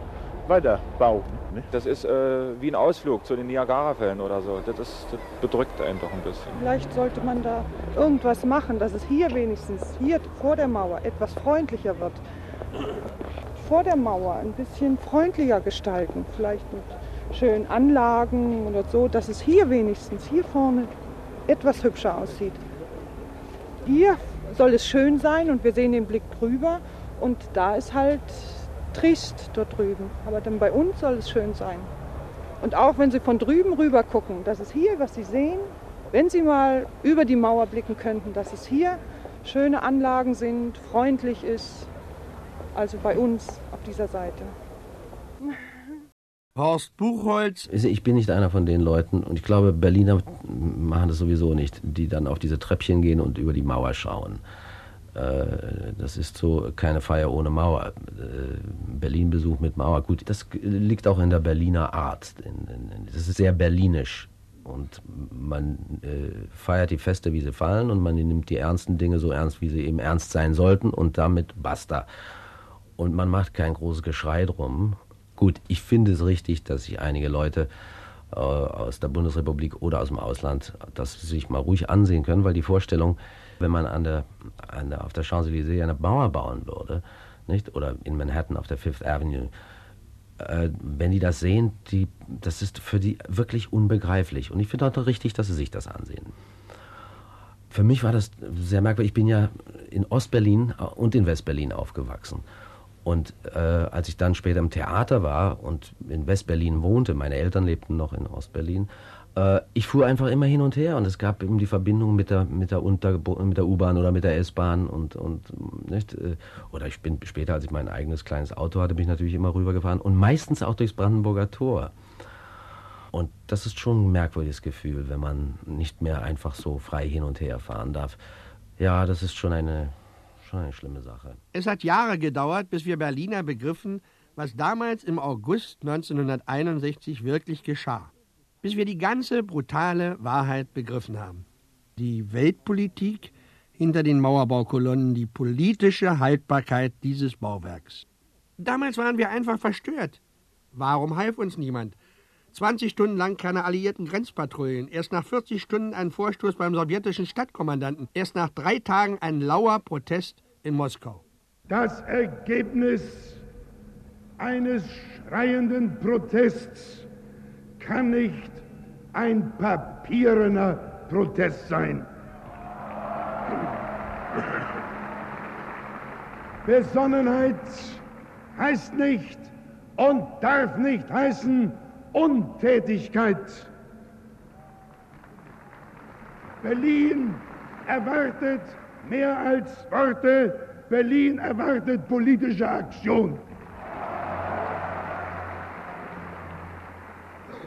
weiterbaut. Das ist äh, wie ein Ausflug zu den Niagara-Fällen oder so. Das, ist, das bedrückt einen doch ein bisschen. Vielleicht sollte man da irgendwas machen, dass es hier wenigstens, hier vor der Mauer, etwas freundlicher wird. Vor der Mauer ein bisschen freundlicher gestalten. Vielleicht mit schönen Anlagen oder so, dass es hier wenigstens, hier vorne, etwas hübscher aussieht. Hier soll es schön sein und wir sehen den Blick drüber und da ist halt trist dort drüben. Aber dann bei uns soll es schön sein. Und auch wenn Sie von drüben rüber gucken, dass es hier, was Sie sehen, wenn Sie mal über die Mauer blicken könnten, dass es hier schöne Anlagen sind, freundlich ist, also bei uns auf dieser Seite. Horst Buchholz. Ich bin nicht einer von den Leuten und ich glaube, Berliner machen das sowieso nicht, die dann auf diese Treppchen gehen und über die Mauer schauen. Äh, das ist so keine Feier ohne Mauer. Äh, Berlin-Besuch mit Mauer. Gut, das liegt auch in der Berliner Art. Das ist sehr berlinisch. Und man äh, feiert die Feste, wie sie fallen, und man nimmt die ernsten Dinge so ernst, wie sie eben ernst sein sollten, und damit basta. Und man macht kein großes Geschrei drum. Gut, ich finde es richtig, dass sich einige Leute äh, aus der Bundesrepublik oder aus dem Ausland das sich mal ruhig ansehen können, weil die Vorstellung, wenn man an der, an der, auf der Champs-Élysées eine Mauer bauen würde, nicht? oder in Manhattan auf der Fifth Avenue, äh, wenn die das sehen, die, das ist für die wirklich unbegreiflich. Und ich finde auch richtig, dass sie sich das ansehen. für mich war das sehr merkwürdig. Ich bin ja in Ostberlin und in Westberlin aufgewachsen. Und äh, als ich dann später im Theater war und in Westberlin wohnte, meine Eltern lebten noch in Ostberlin, äh, ich fuhr einfach immer hin und her und es gab eben die Verbindung mit der, mit der, der U-Bahn oder mit der S-Bahn und, und nicht, äh, oder ich bin später, als ich mein eigenes kleines Auto hatte, bin ich natürlich immer rübergefahren und meistens auch durchs Brandenburger Tor. Und das ist schon ein merkwürdiges Gefühl, wenn man nicht mehr einfach so frei hin und her fahren darf. Ja, das ist schon eine Schon eine schlimme Sache. Es hat Jahre gedauert, bis wir Berliner begriffen, was damals im August 1961 wirklich geschah. Bis wir die ganze brutale Wahrheit begriffen haben. Die Weltpolitik hinter den Mauerbaukolonnen, die politische Haltbarkeit dieses Bauwerks. Damals waren wir einfach verstört. Warum half uns niemand? 20 Stunden lang keine alliierten Grenzpatrouillen, erst nach 40 Stunden ein Vorstoß beim sowjetischen Stadtkommandanten, erst nach drei Tagen ein lauer Protest in Moskau. Das Ergebnis eines schreienden Protests kann nicht ein papierener Protest sein. Besonnenheit heißt nicht und darf nicht heißen, Untätigkeit. Berlin erwartet mehr als Worte. Berlin erwartet politische Aktion.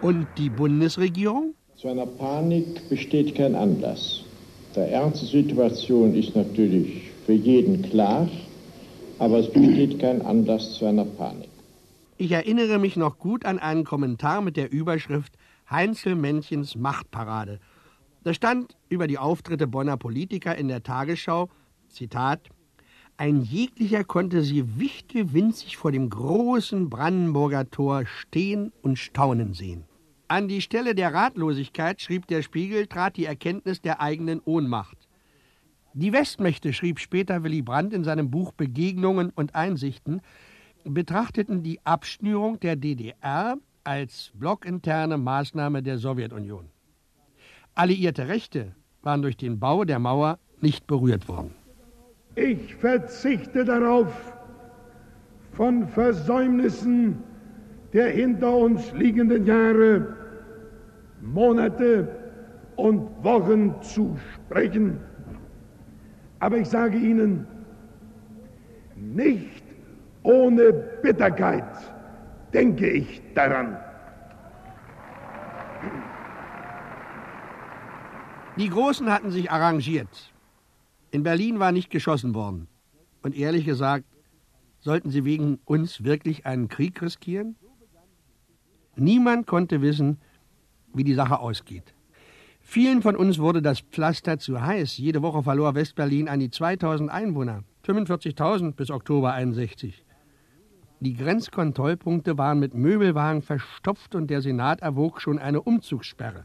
Und die Bundesregierung? Zu einer Panik besteht kein Anlass. Der Ernst der Situation ist natürlich für jeden klar, aber es besteht kein Anlass zu einer Panik. Ich erinnere mich noch gut an einen Kommentar mit der Überschrift Heinzelmännchens Machtparade. Da stand über die Auftritte Bonner Politiker in der Tagesschau, Zitat, ein jeglicher konnte sie wichtewinzig vor dem großen Brandenburger Tor stehen und staunen sehen. An die Stelle der Ratlosigkeit, schrieb der Spiegel, trat die Erkenntnis der eigenen Ohnmacht. Die Westmächte, schrieb später Willy Brandt in seinem Buch Begegnungen und Einsichten, betrachteten die Abschnürung der DDR als blockinterne Maßnahme der Sowjetunion. Alliierte Rechte waren durch den Bau der Mauer nicht berührt worden. Ich verzichte darauf, von Versäumnissen der hinter uns liegenden Jahre, Monate und Wochen zu sprechen. Aber ich sage Ihnen, nicht ohne Bitterkeit denke ich daran. Die Großen hatten sich arrangiert. In Berlin war nicht geschossen worden. Und ehrlich gesagt, sollten sie wegen uns wirklich einen Krieg riskieren? Niemand konnte wissen, wie die Sache ausgeht. Vielen von uns wurde das Pflaster zu heiß. Jede Woche verlor Westberlin an die 2000 Einwohner. 45.000 bis Oktober 61. Die Grenzkontrollpunkte waren mit Möbelwagen verstopft und der Senat erwog schon eine Umzugssperre.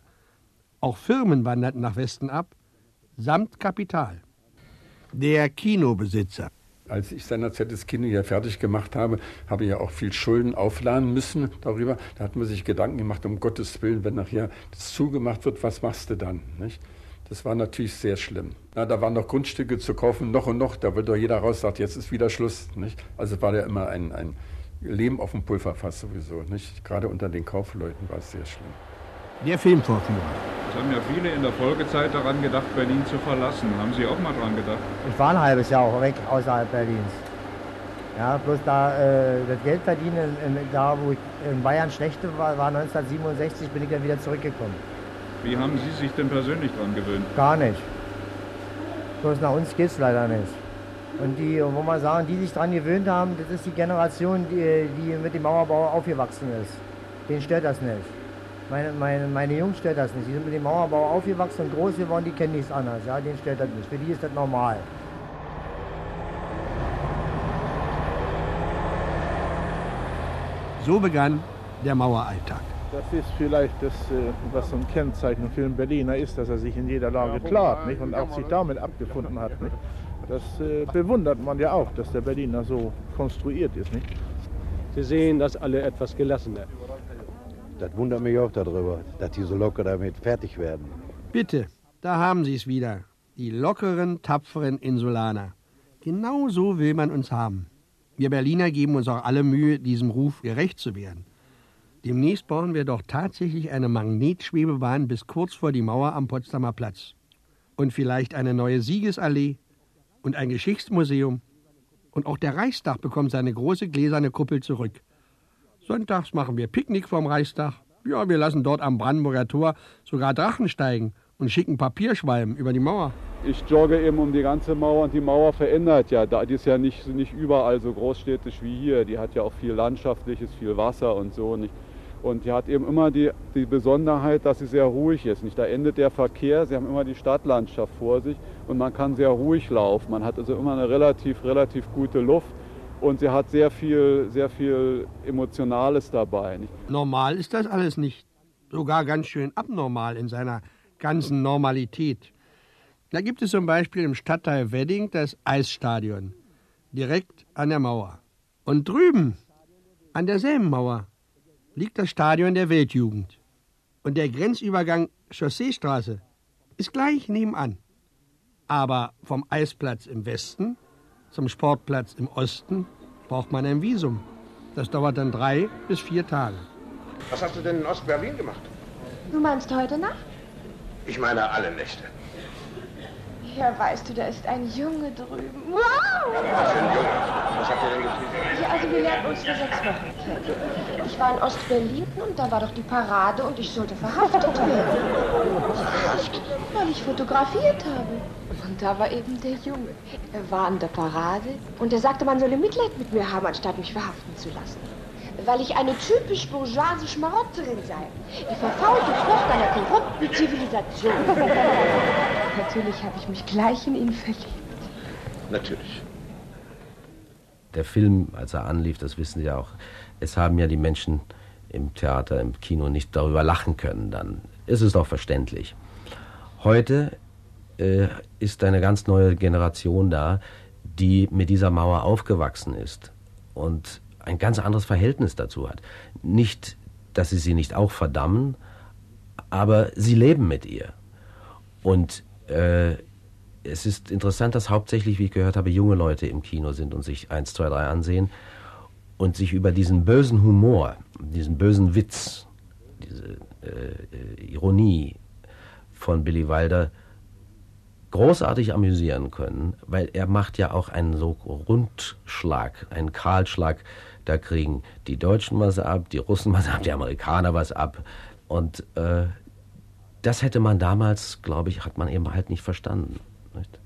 Auch Firmen wanderten nach Westen ab, samt Kapital. Der Kinobesitzer. Als ich seinerzeit das Kino ja fertig gemacht habe, habe ich ja auch viel Schulden aufladen müssen darüber. Da hat man sich Gedanken gemacht, um Gottes Willen, wenn nachher das zugemacht wird, was machst du dann? Nicht? Das war natürlich sehr schlimm. Na, da waren noch Grundstücke zu kaufen, noch und noch. Da wird doch jeder raus sagt, jetzt ist wieder Schluss. Nicht? Also war ja immer ein, ein Leben auf dem Pulverfass sowieso. Nicht? Gerade unter den Kaufleuten war es sehr schlimm. Der Filmvorführer. Es haben ja viele in der Folgezeit daran gedacht, Berlin zu verlassen. Haben Sie auch mal daran gedacht? Ich war ein halbes Jahr auch weg außerhalb Berlins. Ja, bloß da äh, das Geld verdienen, in, da wo ich in Bayern schlechte war, war 1967, bin ich dann wieder zurückgekommen. Wie haben Sie sich denn persönlich daran gewöhnt? Gar nicht. Bloß nach uns geht es leider nicht. Und die, wo man sagen, die sich daran gewöhnt haben, das ist die Generation, die, die mit dem Mauerbau aufgewachsen ist. Den stört das nicht. Meine, meine, meine Jungs stört das nicht. Die sind mit dem Mauerbau aufgewachsen und groß geworden, die kennen nichts anderes. Ja, denen stört das nicht. Für die ist das normal. So begann der Maueralltag. Das ist vielleicht das, äh, was so ein Kennzeichen für einen Berliner ist, dass er sich in jeder Lage klart nicht? und auch sich damit abgefunden hat. Nicht? Das äh, bewundert man ja auch, dass der Berliner so konstruiert ist. Nicht? Sie sehen das alle etwas gelassener. Das wundert mich auch darüber, dass die so locker damit fertig werden. Bitte, da haben Sie es wieder. Die lockeren, tapferen Insulaner. Genau so will man uns haben. Wir Berliner geben uns auch alle Mühe, diesem Ruf gerecht zu werden. Demnächst bauen wir doch tatsächlich eine Magnetschwebebahn bis kurz vor die Mauer am Potsdamer Platz. Und vielleicht eine neue Siegesallee und ein Geschichtsmuseum. Und auch der Reichstag bekommt seine große gläserne Kuppel zurück. Sonntags machen wir Picknick vorm Reichstag. Ja, wir lassen dort am Brandenburger Tor sogar Drachen steigen und schicken Papierschwalben über die Mauer. Ich jogge eben um die ganze Mauer und die Mauer verändert ja. Die ist ja nicht, nicht überall so großstädtisch wie hier. Die hat ja auch viel Landschaftliches, viel Wasser und so. Nicht? Und die hat eben immer die, die Besonderheit, dass sie sehr ruhig ist. Nicht? Da endet der Verkehr, sie haben immer die Stadtlandschaft vor sich und man kann sehr ruhig laufen. Man hat also immer eine relativ, relativ gute Luft und sie hat sehr viel, sehr viel Emotionales dabei. Nicht? Normal ist das alles nicht. Sogar ganz schön abnormal in seiner ganzen Normalität. Da gibt es zum Beispiel im Stadtteil Wedding das Eisstadion, direkt an der Mauer. Und drüben, an derselben Mauer, liegt das Stadion der Weltjugend. Und der Grenzübergang Chausseestraße ist gleich nebenan. Aber vom Eisplatz im Westen zum Sportplatz im Osten braucht man ein Visum. Das dauert dann drei bis vier Tage. Was hast du denn in Ostberlin gemacht? Du meinst heute Nacht? Ich meine alle Nächte. Ja, weißt du, da ist ein Junge drüben. Wow! Was für ein Junge? Was habt ihr denn getrieben? Ja, also wir lernten uns vor sechs Wochen kennen. Ich war in Ostberlin und da war doch die Parade und ich sollte verhaftet werden. Verhaftet? Weil ich fotografiert habe. Und da war eben der Junge. Er war an der Parade und er sagte, man solle Mitleid mit mir haben, anstatt mich verhaften zu lassen. Weil ich eine typisch bourgeoise Schmarotterin sei. Die verfaulte Frucht einer korrupten Zivilisation. Natürlich habe ich mich gleich in ihn verliebt. Natürlich. Der Film, als er anlief, das wissen Sie ja auch, es haben ja die Menschen im Theater, im Kino nicht darüber lachen können, dann ist es doch verständlich. Heute äh, ist eine ganz neue Generation da, die mit dieser Mauer aufgewachsen ist und ein ganz anderes Verhältnis dazu hat. Nicht, dass sie sie nicht auch verdammen, aber sie leben mit ihr. Und äh, es ist interessant, dass hauptsächlich, wie ich gehört habe, junge Leute im Kino sind und sich 1, 2, 3 ansehen und sich über diesen bösen Humor, diesen bösen Witz, diese äh, Ironie von Billy Wilder großartig amüsieren können, weil er macht ja auch einen so Rundschlag, einen Kahlschlag. Da kriegen die Deutschen was ab, die Russen was ab, die Amerikaner was ab. Und äh, das hätte man damals, glaube ich, hat man eben halt nicht verstanden. Nicht?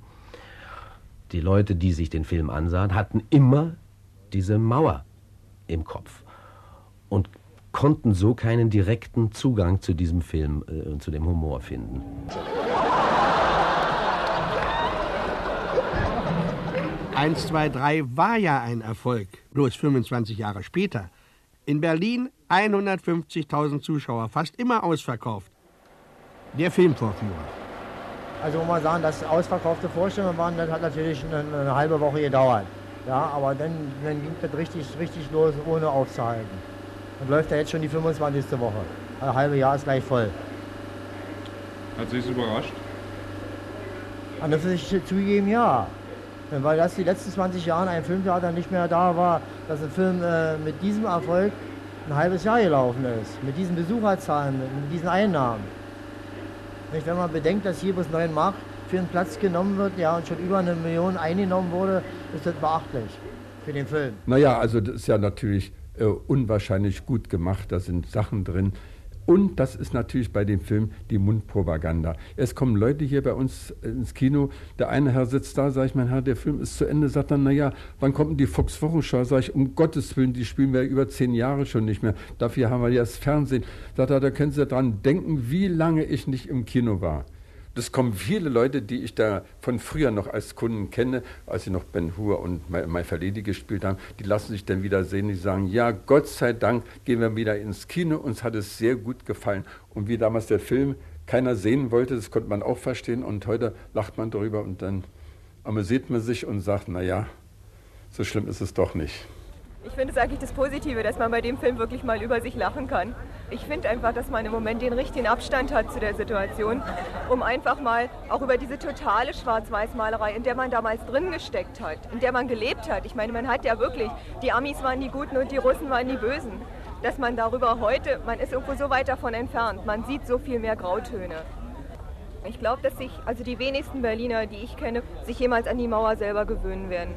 Die Leute, die sich den Film ansahen, hatten immer diese Mauer im Kopf und konnten so keinen direkten Zugang zu diesem Film äh, und zu dem Humor finden. Eins, zwei, drei war ja ein Erfolg, bloß 25 Jahre später. In Berlin 150.000 Zuschauer, fast immer ausverkauft. Der Filmvorführer. Also muss man sagen, dass ausverkaufte Vorstellungen waren, das hat natürlich eine, eine halbe Woche gedauert. Ja, aber dann, dann ging das richtig, richtig los, ohne aufzuhalten. Und läuft ja jetzt schon die 25. Woche. Ein halbes Jahr ist gleich voll. Hat Sie es überrascht? An das ich zugegeben, ja. Weil das die letzten 20 Jahre ein Filmtheater nicht mehr da war, dass ein Film äh, mit diesem Erfolg ein halbes Jahr gelaufen ist. Mit diesen Besucherzahlen, mit diesen Einnahmen. Wenn man bedenkt, dass hier bis 9 Mark für einen Platz genommen wird, ja, und schon über eine Million eingenommen wurde, ist das beachtlich für den Film. Naja, also das ist ja natürlich äh, unwahrscheinlich gut gemacht. Da sind Sachen drin. Und das ist natürlich bei dem Film die Mundpropaganda. Es kommen Leute hier bei uns ins Kino. Der eine Herr sitzt da, sage ich, mein Herr, der Film ist zu Ende. Sagt dann, naja, wann kommt denn die Fox Wochenschau? Sag ich, um Gottes Willen, die spielen wir über zehn Jahre schon nicht mehr. Dafür haben wir ja das Fernsehen. Sagt er, da können Sie dran denken, wie lange ich nicht im Kino war. Das kommen viele Leute, die ich da von früher noch als Kunden kenne, als sie noch Ben Hur und My Verledi gespielt haben, die lassen sich dann wieder sehen, die sagen, ja, Gott sei Dank gehen wir wieder ins Kino, uns hat es sehr gut gefallen. Und wie damals der Film keiner sehen wollte, das konnte man auch verstehen und heute lacht man darüber und dann amüsiert man sich und sagt, naja, so schlimm ist es doch nicht. Ich finde es eigentlich das Positive, dass man bei dem Film wirklich mal über sich lachen kann. Ich finde einfach, dass man im Moment den richtigen Abstand hat zu der Situation, um einfach mal auch über diese totale Schwarz-Weiß-Malerei, in der man damals drin gesteckt hat, in der man gelebt hat. Ich meine, man hat ja wirklich, die Amis waren die Guten und die Russen waren die Bösen. Dass man darüber heute, man ist irgendwo so weit davon entfernt, man sieht so viel mehr Grautöne. Ich glaube, dass sich, also die wenigsten Berliner, die ich kenne, sich jemals an die Mauer selber gewöhnen werden.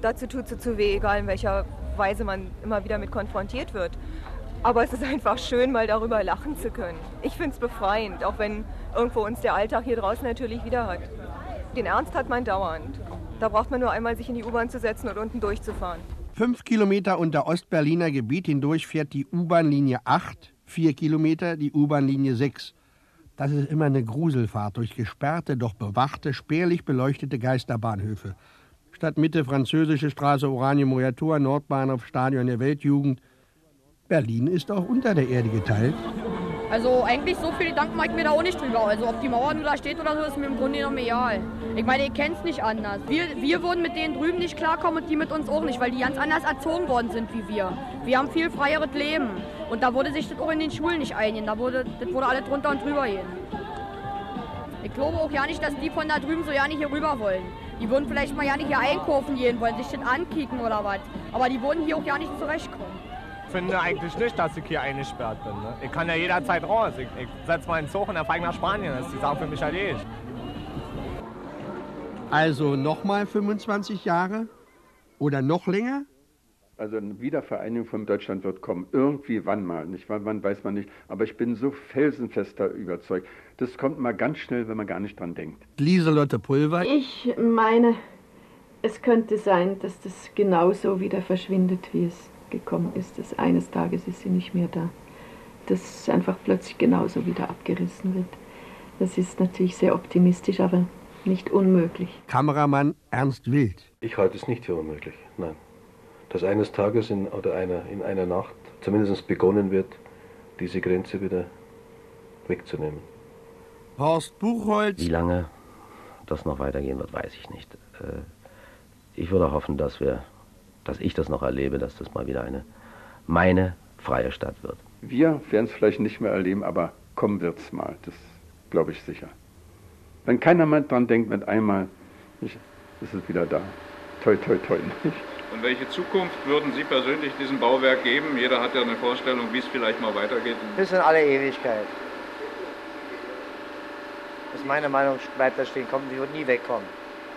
Dazu tut sie zu weh, egal in welcher Weise man immer wieder mit konfrontiert wird. Aber es ist einfach schön, mal darüber lachen zu können. Ich finde es befreiend, auch wenn irgendwo uns der Alltag hier draußen natürlich wieder hat. Den Ernst hat man dauernd. Da braucht man nur einmal sich in die U-Bahn zu setzen und unten durchzufahren. Fünf Kilometer unter Ostberliner Gebiet hindurch fährt die U-Bahn-Linie 8, vier Kilometer die U-Bahn-Linie 6. Das ist immer eine Gruselfahrt durch gesperrte, doch bewachte, spärlich beleuchtete Geisterbahnhöfe. Stadtmitte, Französische Straße, Oranienburger Moriatur, Nordbahnhof, Stadion der Weltjugend. Berlin ist auch unter der Erde geteilt. Also eigentlich so viele Gedanken mache ich mir da auch nicht drüber. Also ob die Mauer nur da steht oder so, ist mir im Grunde genommen egal. Ich meine, ihr kennt es nicht anders. Wir, wir würden mit denen drüben nicht klarkommen und die mit uns auch nicht, weil die ganz anders erzogen worden sind wie wir. Wir haben viel freieres Leben. Und da wurde sich das auch in den Schulen nicht einigen. Da wurde, das wurde alles drunter und drüber gehen. Ich glaube auch ja nicht, dass die von da drüben so ja nicht hier rüber wollen. Die würden vielleicht mal ja nicht hier einkaufen gehen wollen, sich das ankicken oder was. Aber die würden hier auch ja nicht zurechtkommen. Ich finde eigentlich nicht, dass ich hier eingesperrt bin. Ne? Ich kann ja jederzeit raus. Ich, ich setze meinen Zug und dann fahre ich nach Spanien. Das ist die Sache für mich erledigt. Also nochmal 25 Jahre? Oder noch länger? Also eine Wiedervereinigung von Deutschland wird kommen. Irgendwie wann mal. Nicht wann, wann weiß man nicht. Aber ich bin so felsenfester überzeugt. Das kommt mal ganz schnell, wenn man gar nicht dran denkt. Lieselotte Pulver. Ich meine, es könnte sein, dass das genauso wieder verschwindet, wie es gekommen ist. Dass eines Tages ist sie nicht mehr da. Dass es einfach plötzlich genauso wieder abgerissen wird. Das ist natürlich sehr optimistisch, aber nicht unmöglich. Kameramann Ernst Wild. Ich halte es nicht für unmöglich, nein. Dass eines Tages in, oder einer, in einer Nacht zumindest begonnen wird, diese Grenze wieder wegzunehmen. Horst Buchholz. Wie lange das noch weitergehen wird, weiß ich nicht. Äh, ich würde hoffen, dass wir, dass ich das noch erlebe, dass das mal wieder eine meine freie Stadt wird. Wir werden es vielleicht nicht mehr erleben, aber kommen wird es mal. Das glaube ich sicher. Wenn keiner mehr dran denkt, mit einmal, ist es wieder da. Toi, toi, toi. Und welche Zukunft würden Sie persönlich diesem Bauwerk geben? Jeder hat ja eine Vorstellung, wie es vielleicht mal weitergeht. Bis in alle Ewigkeit. Das ist meine Meinung, bleibt da stehen, kommt, die wird nie wegkommen.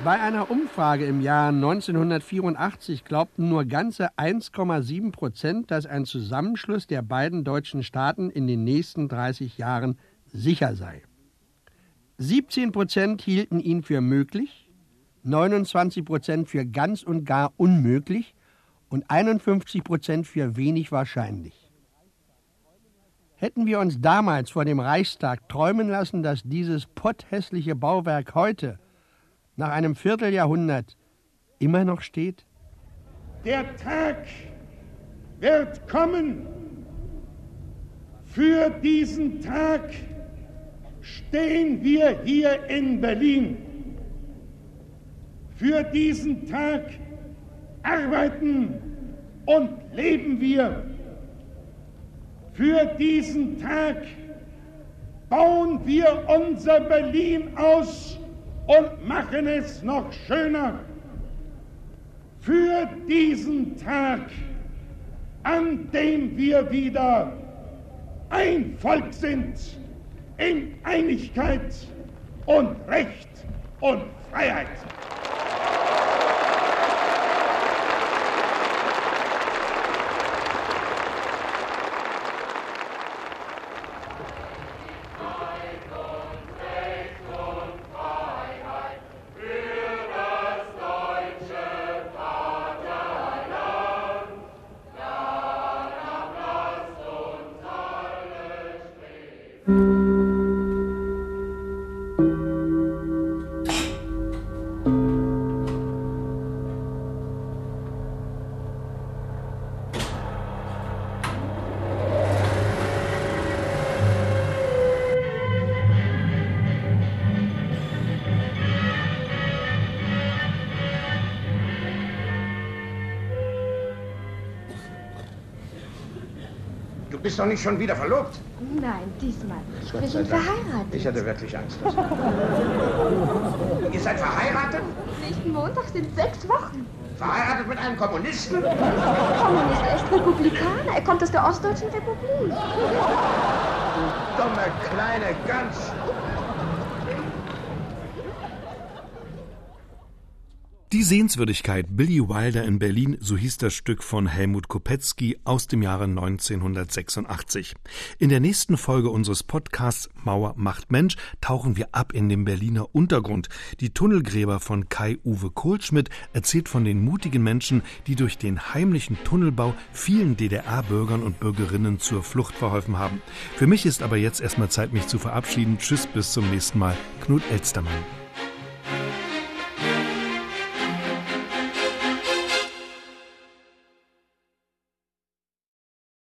Bei einer Umfrage im Jahr 1984 glaubten nur ganze 1,7 Prozent, dass ein Zusammenschluss der beiden deutschen Staaten in den nächsten 30 Jahren sicher sei. 17 Prozent hielten ihn für möglich, 29 Prozent für ganz und gar unmöglich und 51 Prozent für wenig wahrscheinlich. Hätten wir uns damals vor dem Reichstag träumen lassen, dass dieses potthässliche Bauwerk heute, nach einem Vierteljahrhundert, immer noch steht? Der Tag wird kommen. Für diesen Tag stehen wir hier in Berlin. Für diesen Tag arbeiten und leben wir. Für diesen Tag bauen wir unser Berlin aus und machen es noch schöner. Für diesen Tag, an dem wir wieder ein Volk sind in Einigkeit und Recht und Freiheit. Bist doch nicht schon wieder verlobt. Nein, diesmal nicht. Wir sind verheiratet. Ich hatte wirklich Angst. Ihr seid verheiratet? Nächsten Montag sind sechs Wochen. Verheiratet mit einem Kommunisten? Kommunist, er ist Republikaner. Er kommt aus der Ostdeutschen Republik. Dumme kleine Gans. Die Sehenswürdigkeit Billy Wilder in Berlin, so hieß das Stück von Helmut Kopetzky aus dem Jahre 1986. In der nächsten Folge unseres Podcasts Mauer macht Mensch tauchen wir ab in den Berliner Untergrund. Die Tunnelgräber von Kai-Uwe Kohlschmidt erzählt von den mutigen Menschen, die durch den heimlichen Tunnelbau vielen DDR-Bürgern und Bürgerinnen zur Flucht verholfen haben. Für mich ist aber jetzt erstmal Zeit, mich zu verabschieden. Tschüss, bis zum nächsten Mal. Knut Elstermann.